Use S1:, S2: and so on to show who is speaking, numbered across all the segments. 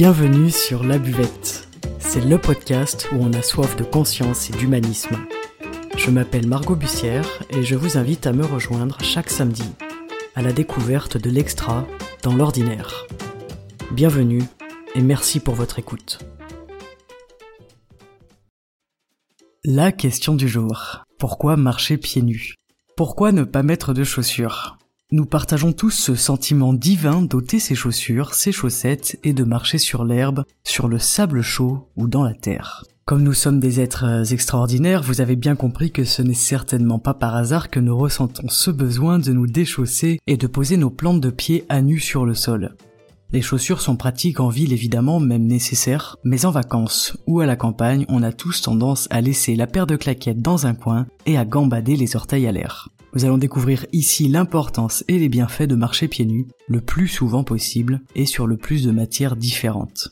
S1: Bienvenue sur La Buvette. C'est le podcast où on a soif de conscience et d'humanisme. Je m'appelle Margot Bussière et je vous invite à me rejoindre chaque samedi à la découverte de l'extra dans l'ordinaire. Bienvenue et merci pour votre écoute. La question du jour. Pourquoi marcher pieds nus? Pourquoi ne pas mettre de chaussures? Nous partageons tous ce sentiment divin d'ôter ses chaussures, ses chaussettes et de marcher sur l'herbe, sur le sable chaud ou dans la terre. Comme nous sommes des êtres euh, extraordinaires, vous avez bien compris que ce n'est certainement pas par hasard que nous ressentons ce besoin de nous déchausser et de poser nos plantes de pied à nu sur le sol. Les chaussures sont pratiques en ville évidemment, même nécessaires, mais en vacances ou à la campagne, on a tous tendance à laisser la paire de claquettes dans un coin et à gambader les orteils à l'air. Nous allons découvrir ici l'importance et les bienfaits de marcher pieds nus le plus souvent possible et sur le plus de matières différentes.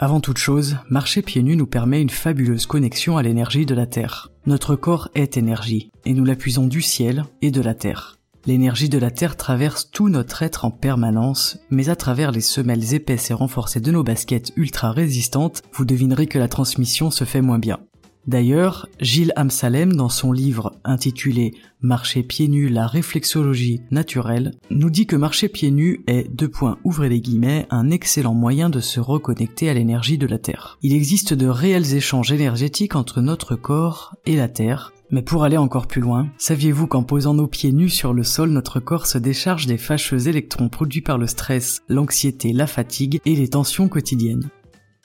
S1: Avant toute chose, marcher pieds nus nous permet une fabuleuse connexion à l'énergie de la Terre. Notre corps est énergie, et nous l'appuisons du ciel et de la Terre. L'énergie de la Terre traverse tout notre être en permanence, mais à travers les semelles épaisses et renforcées de nos baskets ultra résistantes, vous devinerez que la transmission se fait moins bien. D'ailleurs, Gilles Amsalem, dans son livre intitulé Marcher pieds nus, la réflexologie naturelle, nous dit que marcher pieds nus est, deux points, ouvrez les guillemets, un excellent moyen de se reconnecter à l'énergie de la Terre. Il existe de réels échanges énergétiques entre notre corps et la Terre, mais pour aller encore plus loin, saviez-vous qu'en posant nos pieds nus sur le sol, notre corps se décharge des fâcheux électrons produits par le stress, l'anxiété, la fatigue et les tensions quotidiennes?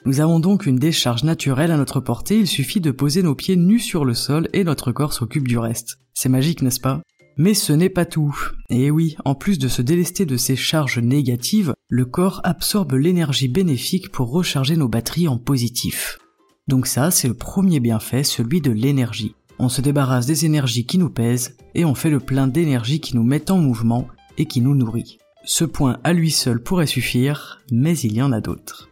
S1: Nous avons donc une décharge naturelle à notre portée, il suffit de poser nos pieds nus sur le sol et notre corps s'occupe du reste. C'est magique, n'est-ce pas? Mais ce n'est pas tout. Et oui, en plus de se délester de ces charges négatives, le corps absorbe l'énergie bénéfique pour recharger nos batteries en positif. Donc ça, c'est le premier bienfait, celui de l'énergie. On se débarrasse des énergies qui nous pèsent et on fait le plein d'énergie qui nous met en mouvement et qui nous nourrit. Ce point à lui seul pourrait suffire, mais il y en a d'autres.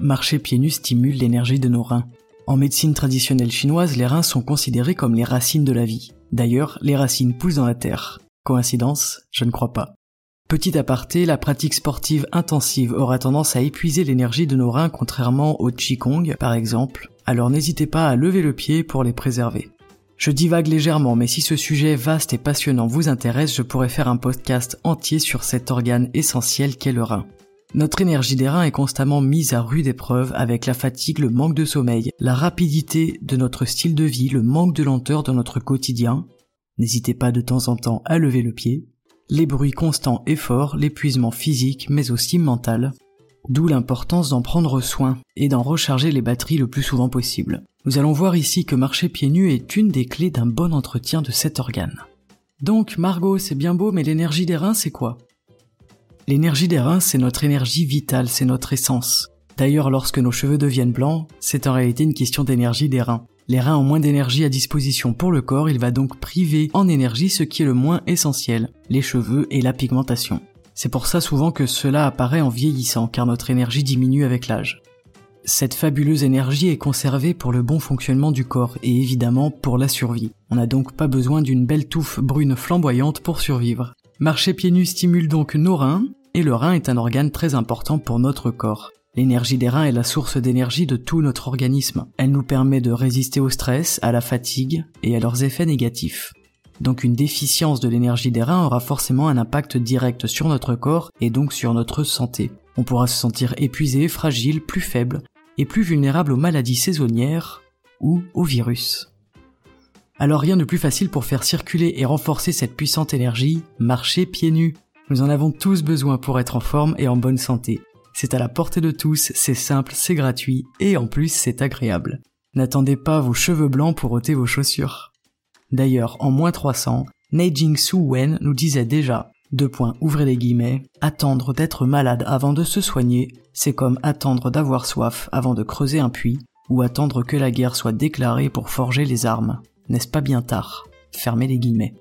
S1: Marcher pieds nus stimule l'énergie de nos reins. En médecine traditionnelle chinoise, les reins sont considérés comme les racines de la vie. D'ailleurs, les racines poussent dans la terre. Coïncidence? Je ne crois pas. Petit aparté, la pratique sportive intensive aura tendance à épuiser l'énergie de nos reins contrairement au Qigong, par exemple, alors n'hésitez pas à lever le pied pour les préserver. Je divague légèrement, mais si ce sujet vaste et passionnant vous intéresse, je pourrais faire un podcast entier sur cet organe essentiel qu'est le rein. Notre énergie des reins est constamment mise à rude épreuve avec la fatigue, le manque de sommeil, la rapidité de notre style de vie, le manque de lenteur de notre quotidien. N'hésitez pas de temps en temps à lever le pied. Les bruits constants et forts, l'épuisement physique mais aussi mental. D'où l'importance d'en prendre soin et d'en recharger les batteries le plus souvent possible. Nous allons voir ici que marcher pieds nus est une des clés d'un bon entretien de cet organe. Donc Margot, c'est bien beau, mais l'énergie des reins, c'est quoi? L'énergie des reins, c'est notre énergie vitale, c'est notre essence. D'ailleurs, lorsque nos cheveux deviennent blancs, c'est en réalité une question d'énergie des reins. Les reins ont moins d'énergie à disposition pour le corps, il va donc priver en énergie ce qui est le moins essentiel, les cheveux et la pigmentation. C'est pour ça souvent que cela apparaît en vieillissant, car notre énergie diminue avec l'âge. Cette fabuleuse énergie est conservée pour le bon fonctionnement du corps et évidemment pour la survie. On n'a donc pas besoin d'une belle touffe brune flamboyante pour survivre. Marcher pieds nus stimule donc nos reins, et le rein est un organe très important pour notre corps. L'énergie des reins est la source d'énergie de tout notre organisme. Elle nous permet de résister au stress, à la fatigue et à leurs effets négatifs. Donc une déficience de l'énergie des reins aura forcément un impact direct sur notre corps et donc sur notre santé. On pourra se sentir épuisé, fragile, plus faible et plus vulnérable aux maladies saisonnières ou aux virus. Alors rien de plus facile pour faire circuler et renforcer cette puissante énergie, marcher pieds nus. Nous en avons tous besoin pour être en forme et en bonne santé. C'est à la portée de tous, c'est simple, c'est gratuit, et en plus c'est agréable. N'attendez pas vos cheveux blancs pour ôter vos chaussures. D'ailleurs, en moins 300, Neijing Su Wen nous disait déjà, deux points, ouvrez les guillemets, attendre d'être malade avant de se soigner, c'est comme attendre d'avoir soif avant de creuser un puits, ou attendre que la guerre soit déclarée pour forger les armes. N'est-ce pas bien tard? Fermez les guillemets.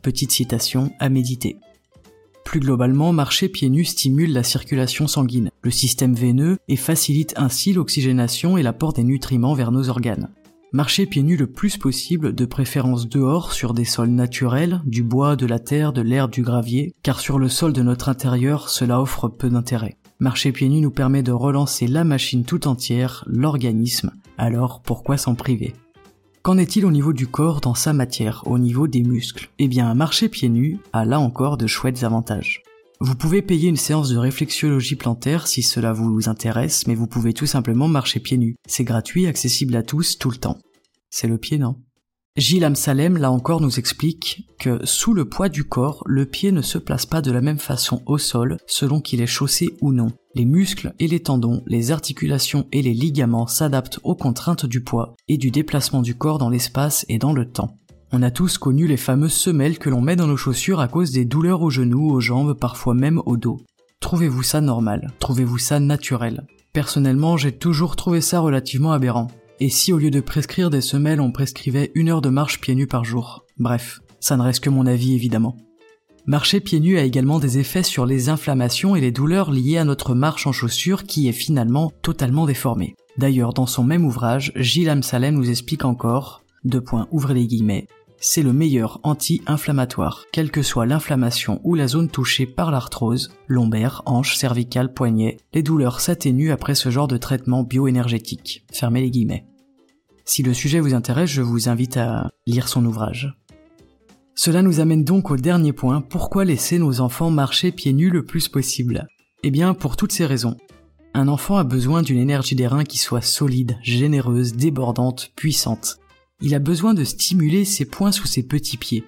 S1: Petite citation à méditer. Plus globalement, marcher pieds nus stimule la circulation sanguine, le système veineux et facilite ainsi l'oxygénation et l'apport des nutriments vers nos organes. Marcher pieds nus le plus possible, de préférence dehors, sur des sols naturels, du bois, de la terre, de l'air, du gravier, car sur le sol de notre intérieur, cela offre peu d'intérêt. Marcher pieds nus nous permet de relancer la machine tout entière, l'organisme, alors pourquoi s'en priver? Qu'en est-il au niveau du corps dans sa matière, au niveau des muscles? Eh bien, marcher pieds nus a là encore de chouettes avantages. Vous pouvez payer une séance de réflexologie plantaire si cela vous intéresse, mais vous pouvez tout simplement marcher pieds nus. C'est gratuit, accessible à tous, tout le temps. C'est le pied, non? Gilles Amsalem, là encore, nous explique que sous le poids du corps, le pied ne se place pas de la même façon au sol selon qu'il est chaussé ou non. Les muscles et les tendons, les articulations et les ligaments s'adaptent aux contraintes du poids et du déplacement du corps dans l'espace et dans le temps. On a tous connu les fameuses semelles que l'on met dans nos chaussures à cause des douleurs aux genoux, aux jambes, parfois même au dos. Trouvez-vous ça normal? Trouvez-vous ça naturel? Personnellement, j'ai toujours trouvé ça relativement aberrant. Et si au lieu de prescrire des semelles, on prescrivait une heure de marche pieds nus par jour? Bref, ça ne reste que mon avis évidemment. Marcher pieds nus a également des effets sur les inflammations et les douleurs liées à notre marche en chaussures qui est finalement totalement déformée. D'ailleurs, dans son même ouvrage, Gilles Amsalem nous explique encore, deux points, ouvrez les guillemets, c'est le meilleur anti-inflammatoire, quelle que soit l'inflammation ou la zone touchée par l'arthrose, lombaire, hanche, cervicale, poignet, les douleurs s'atténuent après ce genre de traitement bioénergétique. Fermez les guillemets. Si le sujet vous intéresse, je vous invite à lire son ouvrage. Cela nous amène donc au dernier point, pourquoi laisser nos enfants marcher pieds nus le plus possible? Eh bien, pour toutes ces raisons. Un enfant a besoin d'une énergie des reins qui soit solide, généreuse, débordante, puissante. Il a besoin de stimuler ses points sous ses petits pieds.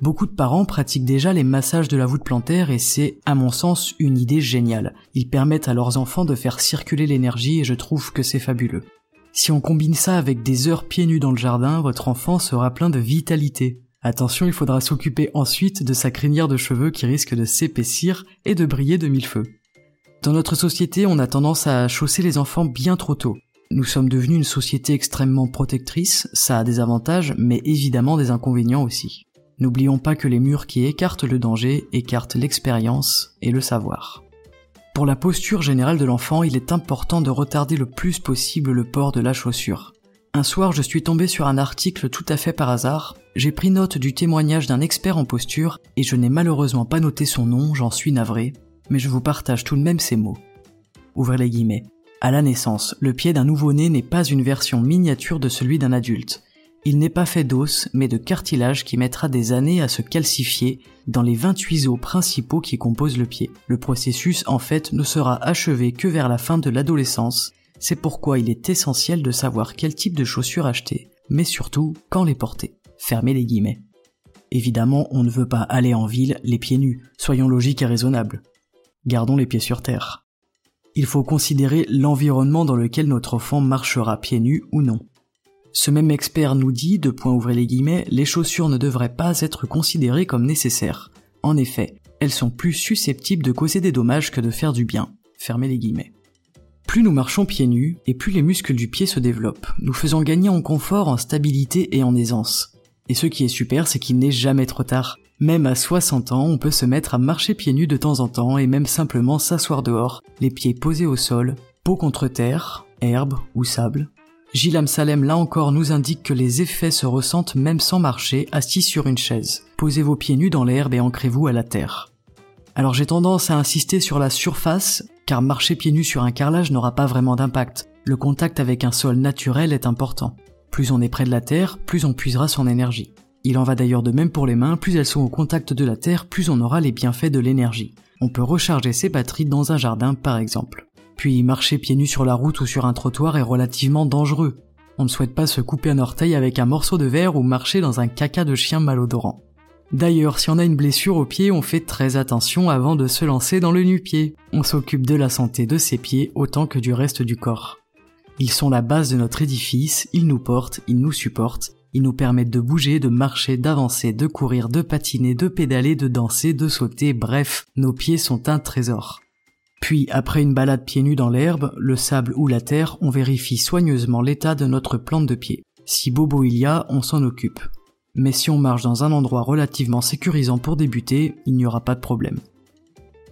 S1: Beaucoup de parents pratiquent déjà les massages de la voûte plantaire et c'est, à mon sens, une idée géniale. Ils permettent à leurs enfants de faire circuler l'énergie et je trouve que c'est fabuleux. Si on combine ça avec des heures pieds nus dans le jardin, votre enfant sera plein de vitalité. Attention, il faudra s'occuper ensuite de sa crinière de cheveux qui risque de s'épaissir et de briller de mille feux. Dans notre société, on a tendance à chausser les enfants bien trop tôt. Nous sommes devenus une société extrêmement protectrice, ça a des avantages, mais évidemment des inconvénients aussi. N'oublions pas que les murs qui écartent le danger écartent l'expérience et le savoir. Pour la posture générale de l'enfant, il est important de retarder le plus possible le port de la chaussure. Un soir, je suis tombé sur un article tout à fait par hasard, j'ai pris note du témoignage d'un expert en posture, et je n'ai malheureusement pas noté son nom, j'en suis navré, mais je vous partage tout de même ces mots. Ouvrez les guillemets. À la naissance, le pied d'un nouveau-né n'est pas une version miniature de celui d'un adulte. Il n'est pas fait d'os, mais de cartilage qui mettra des années à se calcifier dans les 28 os principaux qui composent le pied. Le processus, en fait, ne sera achevé que vers la fin de l'adolescence. C'est pourquoi il est essentiel de savoir quel type de chaussures acheter, mais surtout quand les porter. Fermez les guillemets. Évidemment, on ne veut pas aller en ville les pieds nus, soyons logiques et raisonnables. Gardons les pieds sur terre. Il faut considérer l'environnement dans lequel notre enfant marchera pieds nus ou non. Ce même expert nous dit, de point ouvrir les guillemets, les chaussures ne devraient pas être considérées comme nécessaires. En effet, elles sont plus susceptibles de causer des dommages que de faire du bien. Fermez les guillemets. Plus nous marchons pieds nus, et plus les muscles du pied se développent, nous faisant gagner en confort, en stabilité et en aisance. Et ce qui est super, c'est qu'il n'est jamais trop tard. Même à 60 ans, on peut se mettre à marcher pieds nus de temps en temps et même simplement s'asseoir dehors, les pieds posés au sol, peau contre terre, herbe ou sable, Gilles Salem là encore nous indique que les effets se ressentent même sans marcher, assis sur une chaise. Posez vos pieds nus dans l'herbe et ancrez-vous à la terre. Alors j'ai tendance à insister sur la surface, car marcher pieds nus sur un carrelage n'aura pas vraiment d'impact. Le contact avec un sol naturel est important. Plus on est près de la terre, plus on puisera son énergie. Il en va d'ailleurs de même pour les mains, plus elles sont au contact de la terre, plus on aura les bienfaits de l'énergie. On peut recharger ses batteries dans un jardin par exemple. Puis marcher pieds nus sur la route ou sur un trottoir est relativement dangereux. On ne souhaite pas se couper un orteil avec un morceau de verre ou marcher dans un caca de chien malodorant. D'ailleurs, si on a une blessure au pied, on fait très attention avant de se lancer dans le nu-pied. On s'occupe de la santé de ses pieds autant que du reste du corps. Ils sont la base de notre édifice, ils nous portent, ils nous supportent, ils nous permettent de bouger, de marcher, d'avancer, de courir, de patiner, de pédaler, de danser, de sauter, bref, nos pieds sont un trésor. Puis, après une balade pieds nus dans l'herbe, le sable ou la terre, on vérifie soigneusement l'état de notre plante de pied. Si bobo il y a, on s'en occupe. Mais si on marche dans un endroit relativement sécurisant pour débuter, il n'y aura pas de problème.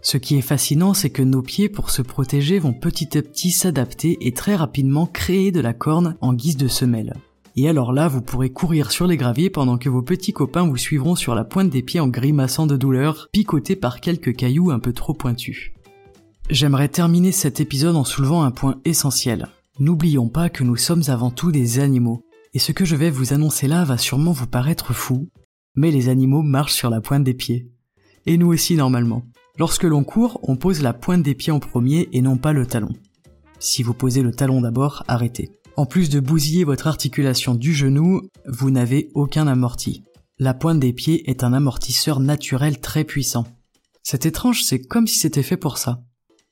S1: Ce qui est fascinant, c'est que nos pieds, pour se protéger, vont petit à petit s'adapter et très rapidement créer de la corne en guise de semelle. Et alors là, vous pourrez courir sur les graviers pendant que vos petits copains vous suivront sur la pointe des pieds en grimaçant de douleur, picotés par quelques cailloux un peu trop pointus. J'aimerais terminer cet épisode en soulevant un point essentiel. N'oublions pas que nous sommes avant tout des animaux. Et ce que je vais vous annoncer là va sûrement vous paraître fou, mais les animaux marchent sur la pointe des pieds. Et nous aussi normalement. Lorsque l'on court, on pose la pointe des pieds en premier et non pas le talon. Si vous posez le talon d'abord, arrêtez. En plus de bousiller votre articulation du genou, vous n'avez aucun amorti. La pointe des pieds est un amortisseur naturel très puissant. C'est étrange, c'est comme si c'était fait pour ça.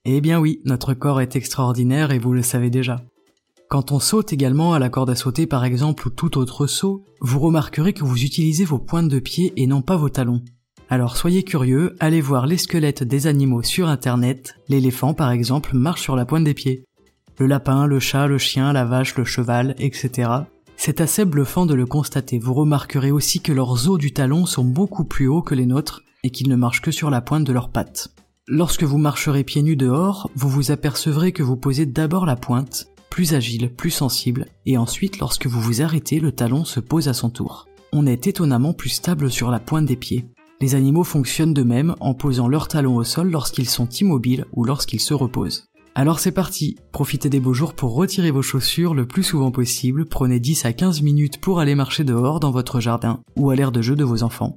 S1: Eh bien oui, notre corps est extraordinaire et vous le savez déjà. Quand on saute également à la corde à sauter par exemple ou tout autre saut, vous remarquerez que vous utilisez vos pointes de pied et non pas vos talons. Alors soyez curieux, allez voir les squelettes des animaux sur internet, l'éléphant par exemple marche sur la pointe des pieds. Le lapin, le chat, le chien, la vache, le cheval, etc. C'est assez bluffant de le constater. Vous remarquerez aussi que leurs os du talon sont beaucoup plus hauts que les nôtres et qu'ils ne marchent que sur la pointe de leurs pattes. Lorsque vous marcherez pieds nus dehors, vous vous apercevrez que vous posez d'abord la pointe, plus agile, plus sensible, et ensuite lorsque vous vous arrêtez, le talon se pose à son tour. On est étonnamment plus stable sur la pointe des pieds. Les animaux fonctionnent de même en posant leurs talons au sol lorsqu'ils sont immobiles ou lorsqu'ils se reposent. Alors c'est parti, profitez des beaux jours pour retirer vos chaussures le plus souvent possible, prenez 10 à 15 minutes pour aller marcher dehors dans votre jardin ou à l'air de jeu de vos enfants.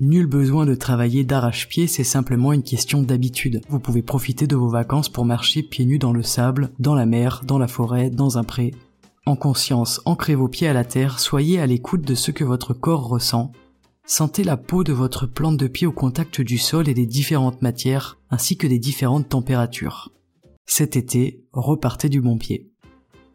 S1: Nul besoin de travailler d'arrache-pied, c'est simplement une question d'habitude. Vous pouvez profiter de vos vacances pour marcher pieds nus dans le sable, dans la mer, dans la forêt, dans un pré. En conscience, ancrez vos pieds à la terre, soyez à l'écoute de ce que votre corps ressent. Sentez la peau de votre plante de pied au contact du sol et des différentes matières, ainsi que des différentes températures. Cet été, repartez du bon pied.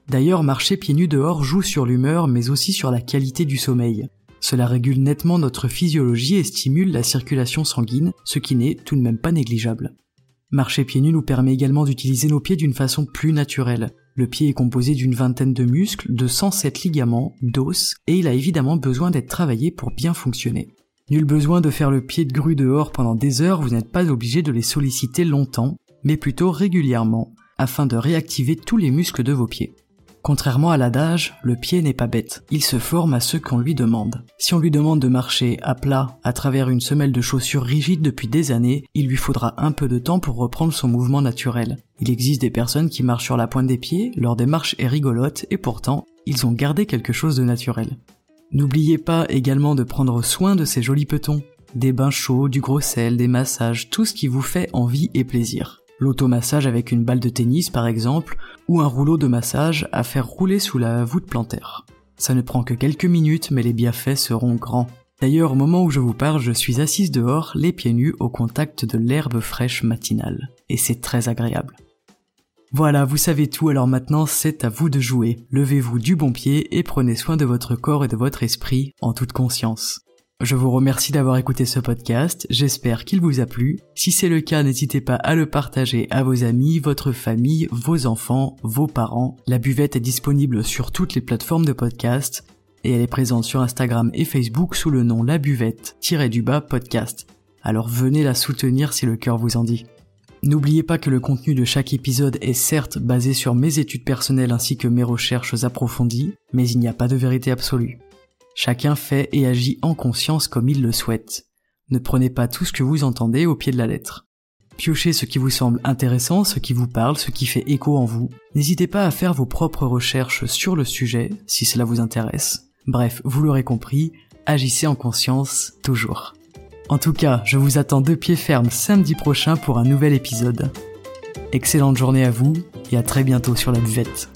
S1: D'ailleurs, marcher pieds nus dehors joue sur l'humeur, mais aussi sur la qualité du sommeil. Cela régule nettement notre physiologie et stimule la circulation sanguine, ce qui n'est tout de même pas négligeable. Marcher pieds nus nous permet également d'utiliser nos pieds d'une façon plus naturelle. Le pied est composé d'une vingtaine de muscles, de 107 ligaments, d'os, et il a évidemment besoin d'être travaillé pour bien fonctionner. Nul besoin de faire le pied de grue dehors pendant des heures, vous n'êtes pas obligé de les solliciter longtemps, mais plutôt régulièrement, afin de réactiver tous les muscles de vos pieds. Contrairement à l'adage, le pied n'est pas bête, il se forme à ce qu'on lui demande. Si on lui demande de marcher à plat à travers une semelle de chaussures rigide depuis des années, il lui faudra un peu de temps pour reprendre son mouvement naturel. Il existe des personnes qui marchent sur la pointe des pieds, leur démarche est rigolote et pourtant, ils ont gardé quelque chose de naturel. N'oubliez pas également de prendre soin de ces jolis petons. Des bains chauds, du gros sel, des massages, tout ce qui vous fait envie et plaisir l'automassage avec une balle de tennis par exemple, ou un rouleau de massage à faire rouler sous la voûte plantaire. Ça ne prend que quelques minutes mais les bienfaits seront grands. D'ailleurs au moment où je vous parle je suis assise dehors, les pieds nus au contact de l'herbe fraîche matinale. Et c'est très agréable. Voilà, vous savez tout, alors maintenant c'est à vous de jouer. Levez-vous du bon pied et prenez soin de votre corps et de votre esprit en toute conscience. Je vous remercie d'avoir écouté ce podcast, j'espère qu'il vous a plu. Si c'est le cas, n'hésitez pas à le partager à vos amis, votre famille, vos enfants, vos parents. La buvette est disponible sur toutes les plateformes de podcast et elle est présente sur Instagram et Facebook sous le nom La Buvette-du-bas podcast. Alors venez la soutenir si le cœur vous en dit. N'oubliez pas que le contenu de chaque épisode est certes basé sur mes études personnelles ainsi que mes recherches approfondies, mais il n'y a pas de vérité absolue. Chacun fait et agit en conscience comme il le souhaite. Ne prenez pas tout ce que vous entendez au pied de la lettre. Piochez ce qui vous semble intéressant, ce qui vous parle, ce qui fait écho en vous. N'hésitez pas à faire vos propres recherches sur le sujet, si cela vous intéresse. Bref, vous l'aurez compris, agissez en conscience, toujours. En tout cas, je vous attends de pied ferme samedi prochain pour un nouvel épisode. Excellente journée à vous et à très bientôt sur la buvette.